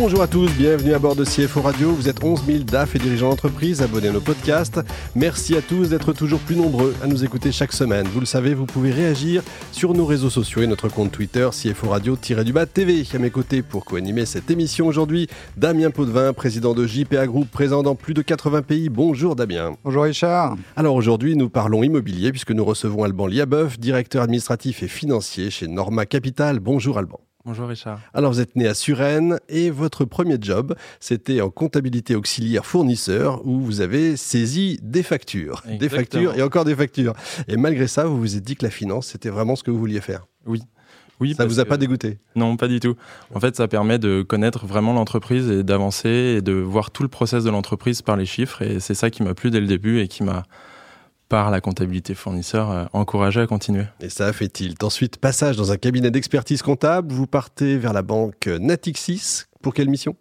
Bonjour à tous, bienvenue à bord de CFO Radio. Vous êtes 11 000 DAF et dirigeants d'entreprise abonnés à nos podcasts. Merci à tous d'être toujours plus nombreux à nous écouter chaque semaine. Vous le savez, vous pouvez réagir sur nos réseaux sociaux et notre compte Twitter CFO Radio-du-bas TV. À mes côtés pour co-animer cette émission aujourd'hui, Damien Potvin, président de JPA Group, présent dans plus de 80 pays. Bonjour Damien. Bonjour Richard. Alors aujourd'hui, nous parlons immobilier puisque nous recevons Alban Liabeuf, directeur administratif et financier chez Norma Capital. Bonjour Alban. Bonjour Richard. Alors vous êtes né à Suresnes et votre premier job, c'était en comptabilité auxiliaire fournisseur où vous avez saisi des factures, des factures et encore des factures. Et malgré ça, vous vous êtes dit que la finance, c'était vraiment ce que vous vouliez faire. Oui. Oui, ça vous a pas dégoûté? Non, pas du tout. En fait, ça permet de connaître vraiment l'entreprise et d'avancer et de voir tout le process de l'entreprise par les chiffres. Et c'est ça qui m'a plu dès le début et qui m'a par la comptabilité fournisseur euh, encouragé à continuer. Et ça a fait tilt. Ensuite, passage dans un cabinet d'expertise comptable, vous partez vers la banque Natixis. Pour quelle mission?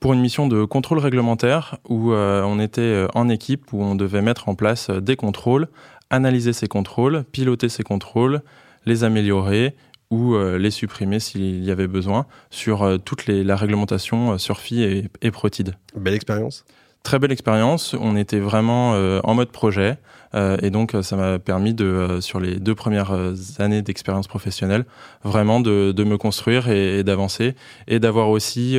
Pour une mission de contrôle réglementaire où euh, on était euh, en équipe, où on devait mettre en place des contrôles, analyser ces contrôles, piloter ces contrôles, les améliorer ou les supprimer s'il y avait besoin sur toute les, la réglementation Surfi et, et Protide. Belle expérience Très belle expérience. On était vraiment en mode projet. Euh, et donc, ça m'a permis de, euh, sur les deux premières euh, années d'expérience professionnelle, vraiment de, de me construire et, d'avancer et d'avoir aussi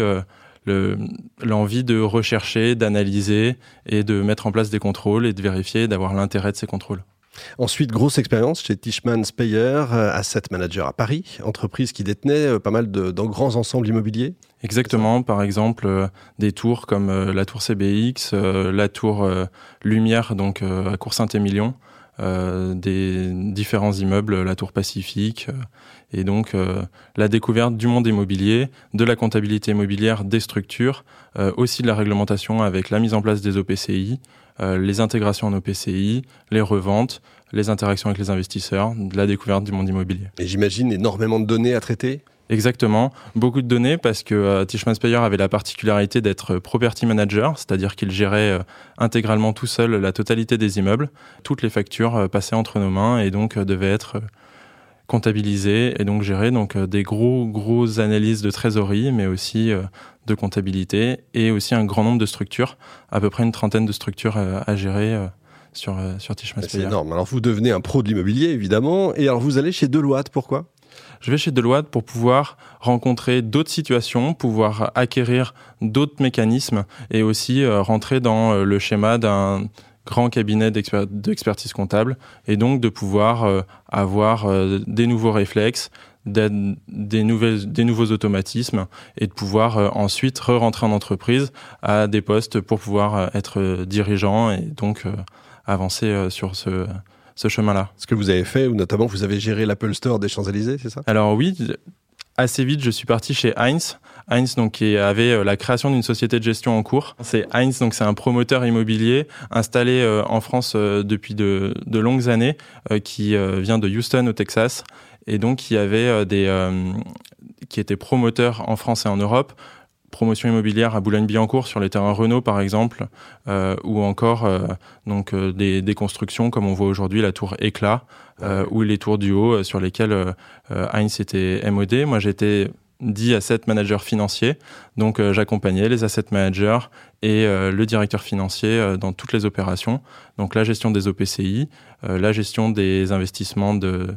l'envie de rechercher, d'analyser et de mettre en place des contrôles et de vérifier, d'avoir l'intérêt de ces contrôles. Ensuite, grosse expérience chez Tishman Speyer, asset manager à Paris, entreprise qui détenait pas mal de, grands ensembles immobiliers. Exactement, par exemple des tours comme la tour CBX, la tour Lumière donc à Cour Saint-Émilion, des différents immeubles, la tour Pacifique, et donc la découverte du monde immobilier, de la comptabilité immobilière des structures, aussi de la réglementation avec la mise en place des OPCI, euh, les intégrations en OPCI, les reventes, les interactions avec les investisseurs, la découverte du monde immobilier. Et j'imagine énormément de données à traiter? Exactement, beaucoup de données parce que euh, Tishman Speyer avait la particularité d'être property manager, c'est-à-dire qu'il gérait euh, intégralement tout seul la totalité des immeubles. Toutes les factures passaient entre nos mains et donc devaient être comptabilisées et donc gérer donc des gros grosses analyses de trésorerie, mais aussi de comptabilité et aussi un grand nombre de structures, à peu près une trentaine de structures euh, à gérer euh, sur, euh, sur C'est énorme. Alors vous devenez un pro de l'immobilier, évidemment, et alors vous allez chez Deloitte, pourquoi? Je vais chez Deloitte pour pouvoir rencontrer d'autres situations, pouvoir acquérir d'autres mécanismes et aussi rentrer dans le schéma d'un grand cabinet d'expertise comptable et donc de pouvoir avoir des nouveaux réflexes, des, nouvelles, des nouveaux automatismes et de pouvoir euh, ensuite re-rentrer en entreprise à des postes pour pouvoir euh, être dirigeant et donc euh, avancer sur ce, ce chemin-là. Ce que vous avez fait, ou notamment vous avez géré l'Apple Store des Champs-Élysées, c'est ça? Alors oui, assez vite, je suis parti chez Heinz. Heinz, donc, qui avait la création d'une société de gestion en cours. C'est Heinz, donc, c'est un promoteur immobilier installé en France depuis de, de, longues années, qui vient de Houston, au Texas, et donc y avait euh, des euh, qui étaient promoteurs en France et en Europe promotion immobilière à Boulogne-Billancourt sur les terrains Renault par exemple, euh, ou encore donc des, des, constructions comme on voit aujourd'hui la tour Éclat ou les tours du haut sur lesquelles Heinz était MOD. Moi j'étais dit asset manager financier, donc j'accompagnais les asset managers et le directeur financier dans toutes les opérations, donc la gestion des OPCI, la gestion des investissements de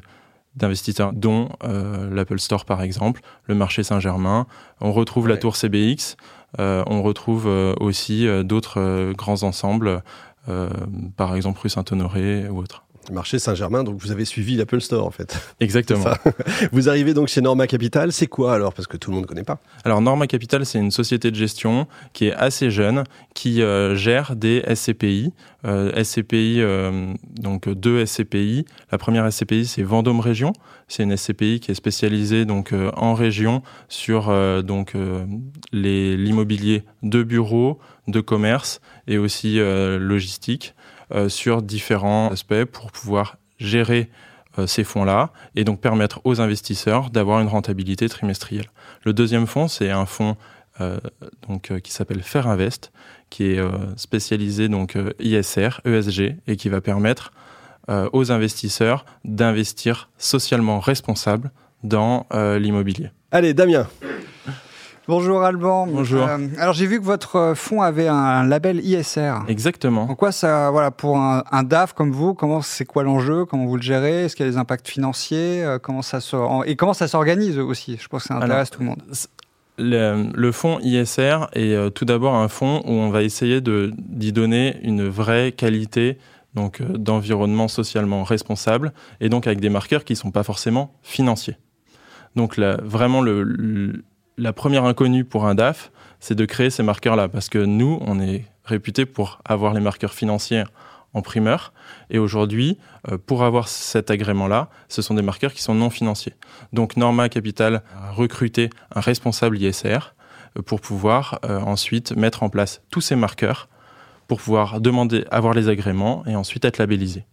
d'investisseurs, dont euh, l'Apple Store par exemple, le marché Saint-Germain. On retrouve la tour CBX, euh, on retrouve euh, aussi d'autres grands ensembles, par exemple rue Saint-Honoré ou autres marché Saint-Germain, donc vous avez suivi l'Apple Store en fait. Exactement. vous arrivez donc chez Norma Capital, c'est quoi alors? Parce que tout le monde ne connaît pas. Alors Norma Capital, c'est une société de gestion qui est assez jeune, qui euh, gère des SCPI. Euh, SCPI, euh, donc deux SCPI. La première SCPI, c'est Vendôme Région. C'est une SCPI qui est spécialisée donc en région sur donc l'immobilier de bureaux, de commerce et aussi logistique. Euh, sur différents aspects pour pouvoir gérer euh, ces fonds-là et donc permettre aux investisseurs d'avoir une rentabilité trimestrielle. Le deuxième fonds, c'est un fonds donc, qui s'appelle Faire Invest, qui est spécialisé donc ISR, ESG, et qui va permettre aux investisseurs d'investir socialement responsable dans l'immobilier. Allez, Damien. Bonjour Alban. Bonjour. Euh, alors j'ai vu que votre euh, fonds avait un, label ISR. Exactement. En quoi ça, voilà, pour un, DAF comme vous, comment c'est quoi l'enjeu, comment vous le gérez, est-ce qu'il y a des impacts financiers, euh, comment ça se, et comment ça s'organise aussi? Je pense que ça intéresse tout le monde. Le, fonds ISR est tout d'abord un fonds où on va essayer d'y donner une vraie qualité donc d'environnement socialement responsable et donc avec des marqueurs qui ne sont pas forcément financiers. Donc là, vraiment le la première inconnue pour un DAF, c'est de créer ces marqueurs-là, parce que nous, on est réputé pour avoir les marqueurs financiers en primeur, et aujourd'hui, euh, pour avoir cet agrément-là, ce sont des marqueurs qui sont non financiers. Donc Norma Capital a recruté un responsable ISR euh, pour pouvoir euh, ensuite mettre en place tous ces marqueurs pour pouvoir demander, avoir les agréments et ensuite être labellisé.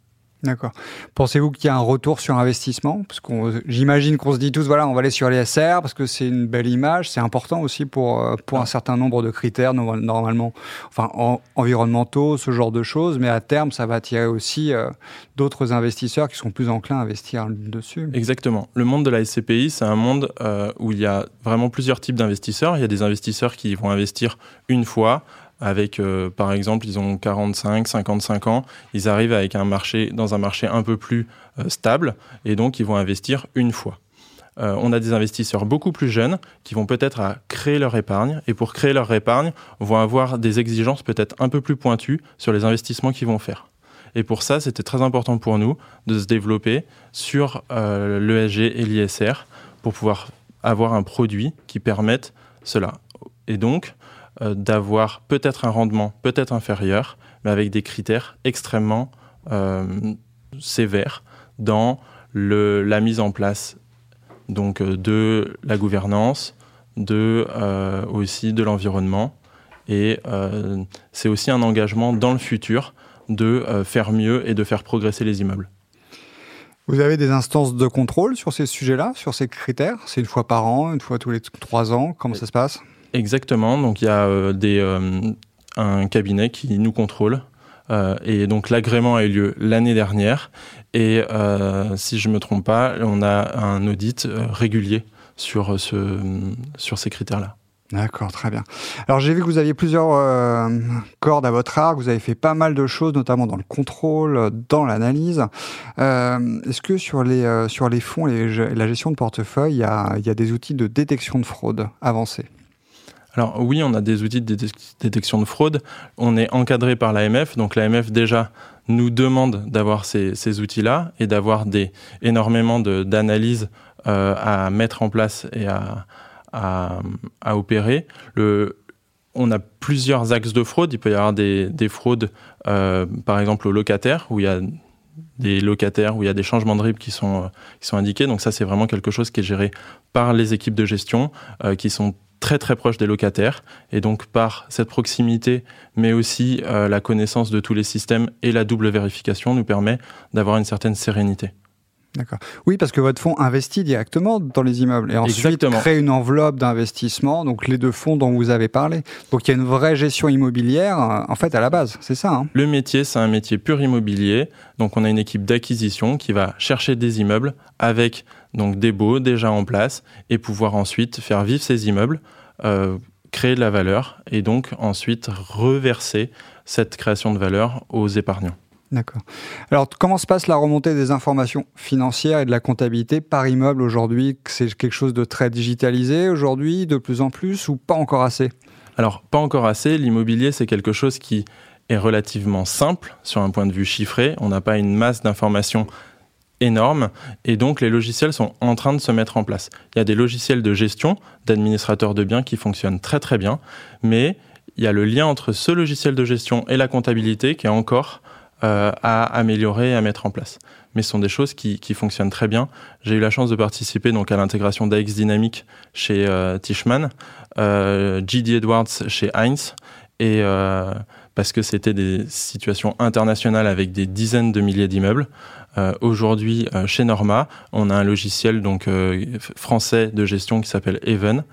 D'accord. Pensez-vous qu'il y a un retour sur investissement? Parce qu'on, j'imagine qu'on se dit tous, voilà, on va aller sur les parce que c'est une belle image, c'est important aussi pour euh, pour un certain nombre de critères normalement, enfin environnementaux, ce genre de choses. Mais à terme, ça va attirer aussi euh, d'autres investisseurs qui sont plus enclins à investir dessus. Exactement. Le monde de la SCPI, c'est un monde euh, où il y a vraiment plusieurs types d'investisseurs. Il y a des investisseurs qui vont investir une fois avec, euh, par exemple, ils ont 45, 55 ans, ils arrivent avec un marché, dans un marché un peu plus euh, stable, et donc ils vont investir une fois. Euh, on a des investisseurs beaucoup plus jeunes qui vont peut-être créer leur épargne, et pour créer leur épargne, vont avoir des exigences peut-être un peu plus pointues sur les investissements qu'ils vont faire. Et pour ça, c'était très important pour nous de se développer sur l'ESG et l'ISR pour pouvoir avoir un produit qui permette cela. Et donc, d'avoir peut-être un rendement peut-être inférieur, mais avec des critères extrêmement euh, sévères dans la mise en place donc euh, de la gouvernance, de aussi de l'environnement, et c'est aussi un engagement dans le futur de faire mieux et de faire progresser les immeubles. Vous avez des instances de contrôle sur ces sujets-là, sur ces critères? C'est une fois par an, une fois tous les trois ans? Comment ça se passe? Exactement. Donc il y a euh, euh, un cabinet qui nous contrôle. Euh, et donc l'agrément a eu lieu l'année dernière. Et si je ne me trompe pas, on a un audit régulier sur, ce, sur ces critères-là. D'accord, très bien. Alors j'ai vu que vous aviez plusieurs cordes à votre arc, vous avez fait pas mal de choses, notamment dans le contrôle, dans l'analyse. Est-ce que sur les, sur les fonds et la gestion de portefeuille, il y a des outils de détection de fraude avancés? Alors oui, on a des outils de détection de fraude. On est encadré par l'AMF, donc l'AMF déjà nous demande d'avoir ces, outils-là et d'avoir des, énormément d'analyses euh, à mettre en place et à, opérer. On a plusieurs axes de fraude. Il peut y avoir des, fraudes, euh, par exemple, aux locataires, où il y a des locataires, où il y a des changements de RIB qui sont, qui sont indiqués. Donc ça, c'est vraiment quelque chose qui est géré par les équipes de gestion, euh, qui sont très très proche des locataires et donc par cette proximité mais aussi euh, la connaissance de tous les systèmes et la double vérification nous permet d'avoir une certaine sérénité. D'accord. Oui, parce que votre fonds investit directement dans les immeubles et ensuite crée une enveloppe d'investissement, donc les deux fonds dont vous avez parlé. Donc il y a une vraie gestion immobilière euh, en fait à la base, c'est ça hein? Le métier, c'est un métier pur immobilier. Donc on a une équipe d'acquisition qui va chercher des immeubles avec donc des baux déjà en place et pouvoir ensuite faire vivre ces immeubles, euh, créer de la valeur et donc ensuite reverser cette création de valeur aux épargnants. D'accord. Alors, comment se passe la remontée des informations financières et de la comptabilité par immeuble aujourd'hui? C'est quelque chose de très digitalisé aujourd'hui, de plus en plus, ou pas encore assez? Alors, pas encore assez. L'immobilier, c'est quelque chose qui est relativement simple sur un point de vue chiffré. On n'a pas une masse d'informations énorme et donc les logiciels sont en train de se mettre en place. Il y a des logiciels de gestion d'administrateurs de biens qui fonctionnent très très bien, mais il y a le lien entre ce logiciel de gestion et la comptabilité qui est encore euh, à améliorer et à mettre en place. Mais ce sont des choses qui, qui fonctionnent très bien. J'ai eu la chance de participer donc à l'intégration d'AX Dynamics chez euh, Tishman, euh, GD Edwards chez Heinz et euh, parce que c'était des situations internationales avec des dizaines de milliers d'immeubles. Euh, aujourd'hui, euh, chez Norma, on a un logiciel donc euh, français de gestion qui s'appelle Even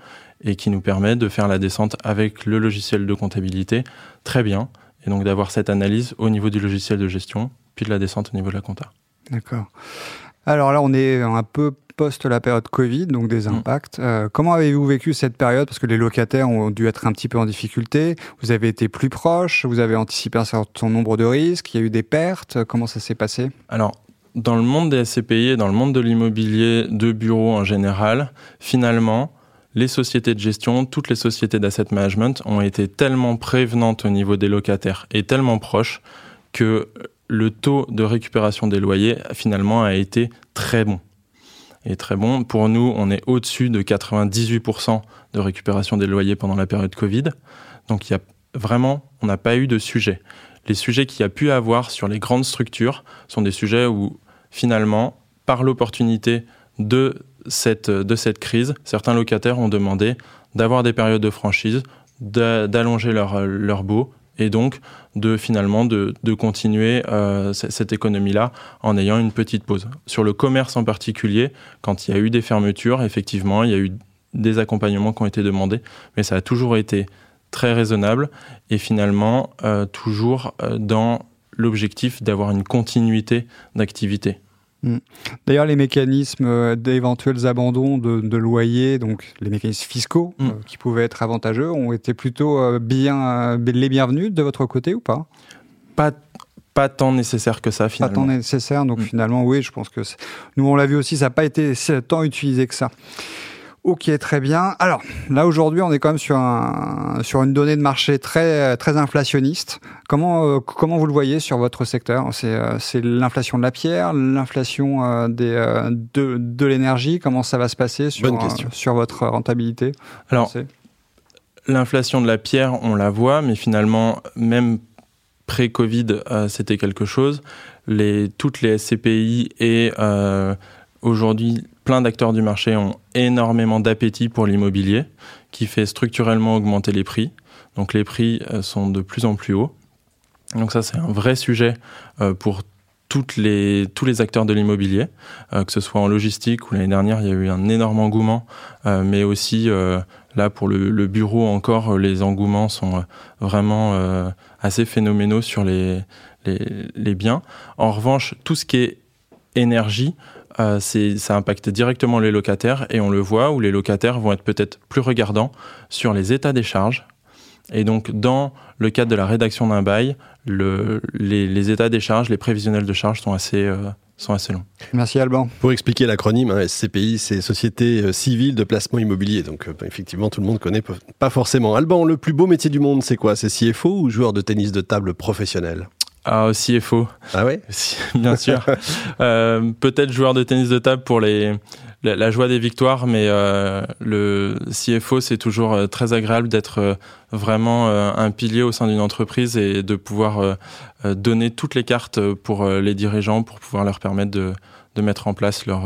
et qui nous permet de faire la descente avec le logiciel de comptabilité très bien et donc d'avoir cette analyse au niveau du logiciel de gestion puis de la descente au niveau de la compta. D'accord. Alors là, on est un peu post la période Covid, donc des mm. impacts. Euh, comment avez-vous vécu cette période? Parce que les locataires ont dû être un petit peu en difficulté. Vous avez été plus proche, vous avez anticipé un certain nombre de risques, il y a eu des pertes. Comment ça s'est passé? Alors, dans le monde des SCPI et dans le monde de l'immobilier de bureaux en général, finalement, les sociétés de gestion, toutes les sociétés d'asset management ont été tellement prévenantes au niveau des locataires et tellement proches que le taux de récupération des loyers finalement a été très bon. Et très bon. Pour nous, on est au-dessus de 98% de récupération des loyers pendant la période Covid. Donc y a vraiment, on n'a pas eu de sujet. Les sujets qu'il y a pu avoir sur les grandes structures sont des sujets où finalement, par l'opportunité de cette, de cette crise, certains locataires ont demandé d'avoir des périodes de franchise, d'allonger leur, leur baux et donc de finalement de, de continuer euh, cette économie-là en ayant une petite pause. Sur le commerce en particulier, quand il y a eu des fermetures, effectivement, il y a eu des accompagnements qui ont été demandés, mais ça a toujours été très raisonnable et finalement euh, toujours euh, dans l'objectif d'avoir une continuité d'activité. Mm. D'ailleurs, les mécanismes euh, d'éventuels abandons de, loyers, donc les mécanismes fiscaux mm. euh, qui pouvaient être avantageux, ont été plutôt euh, bien les bienvenus de votre côté ou pas? Pas pas tant nécessaire que ça finalement. Pas tant nécessaire, donc mm. finalement oui, je pense que nous on l'a vu aussi, ça n'a pas été tant utilisé que ça. Ok, très bien. Alors là aujourd'hui, on est quand même sur un sur une donnée de marché très très inflationniste. Comment euh, comment vous le voyez sur votre secteur? C'est euh, c'est l'inflation de la pierre, l'inflation euh, des de de l'énergie. Comment ça va se passer sur sur votre rentabilité? Alors l'inflation de la pierre, on la voit, mais finalement même pré-Covid, c'était quelque chose. Les toutes les SCPI et aujourd'hui plein d'acteurs du marché ont énormément d'appétit pour l'immobilier, qui fait structurellement augmenter les prix. Donc les prix euh, sont de plus en plus hauts. Donc ça, c'est un vrai sujet euh, pour les, tous les acteurs de l'immobilier, euh, que ce soit en logistique, où l'année dernière, il y a eu un énorme engouement, mais aussi là, pour le, bureau encore, les engouements sont vraiment assez phénoménaux sur les, les biens. En revanche, tout ce qui est énergie, euh, ça impacte directement les locataires et on le voit où les locataires vont être peut-être plus regardants sur les états des charges. Et donc, dans le cadre de la rédaction d'un bail, le, les, états des charges, les prévisionnels de charges sont assez, euh, sont assez longs. Merci Alban. Pour expliquer l'acronyme, hein, SCPI, c'est Société euh, Civile de Placement Immobilier. Donc, effectivement, tout le monde connaît pas forcément. Alban, le plus beau métier du monde, c'est quoi? C'est CFO ou joueur de tennis de table professionnel? Ah, CFO. Ah ouais Bien sûr. euh, Peut-être joueur de tennis de table pour les, la, joie des victoires, mais euh, le CFO, c'est toujours euh, très agréable d'être vraiment un pilier au sein d'une entreprise et de pouvoir donner toutes les cartes pour les dirigeants, pour pouvoir leur permettre de, de mettre en place leur,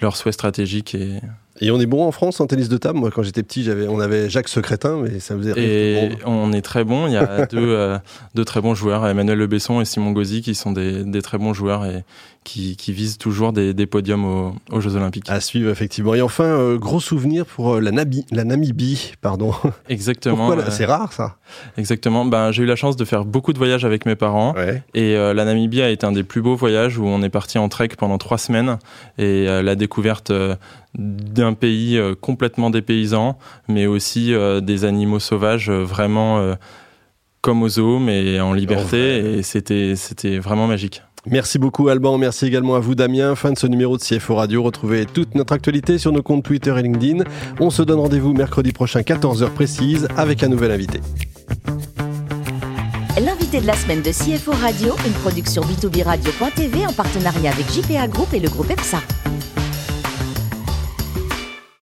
leur souhait stratégique et et on est bon en France en tennis de table. Moi, quand j'étais petit, j'avais, on avait Jacques Secrétin, mais ça faisait Et on est très bon. Il y a deux, euh, deux très bons joueurs, Emmanuel Lebesson et Simon Gauzy, qui sont des, des très bons joueurs et qui, qui visent toujours des, des podiums aux, aux, Jeux Olympiques. À suivre, effectivement. Et enfin, euh, gros souvenir pour euh, la, Nabi, la Namibie, pardon. Exactement. C'est rare, ça? Exactement. Ben, j'ai eu la chance de faire beaucoup de voyages avec mes parents. Et la Namibie a été un des plus beaux voyages où on est parti en trek pendant trois semaines. Et la découverte d'un pays euh, complètement dépaysant, mais aussi euh, des animaux sauvages euh, vraiment comme aux zoo, mais en liberté. et c'était, c'était vraiment magique. Merci beaucoup Alban, merci également à vous Damien. Fin de ce numéro de CFO Radio. Retrouvez toute notre actualité sur nos comptes Twitter et LinkedIn. On se donne rendez-vous mercredi prochain 14h précise avec un nouvel invité. L'invité de la semaine de CFO Radio, une production b2b radio.tv en partenariat avec JPA Group et le groupe EPSA.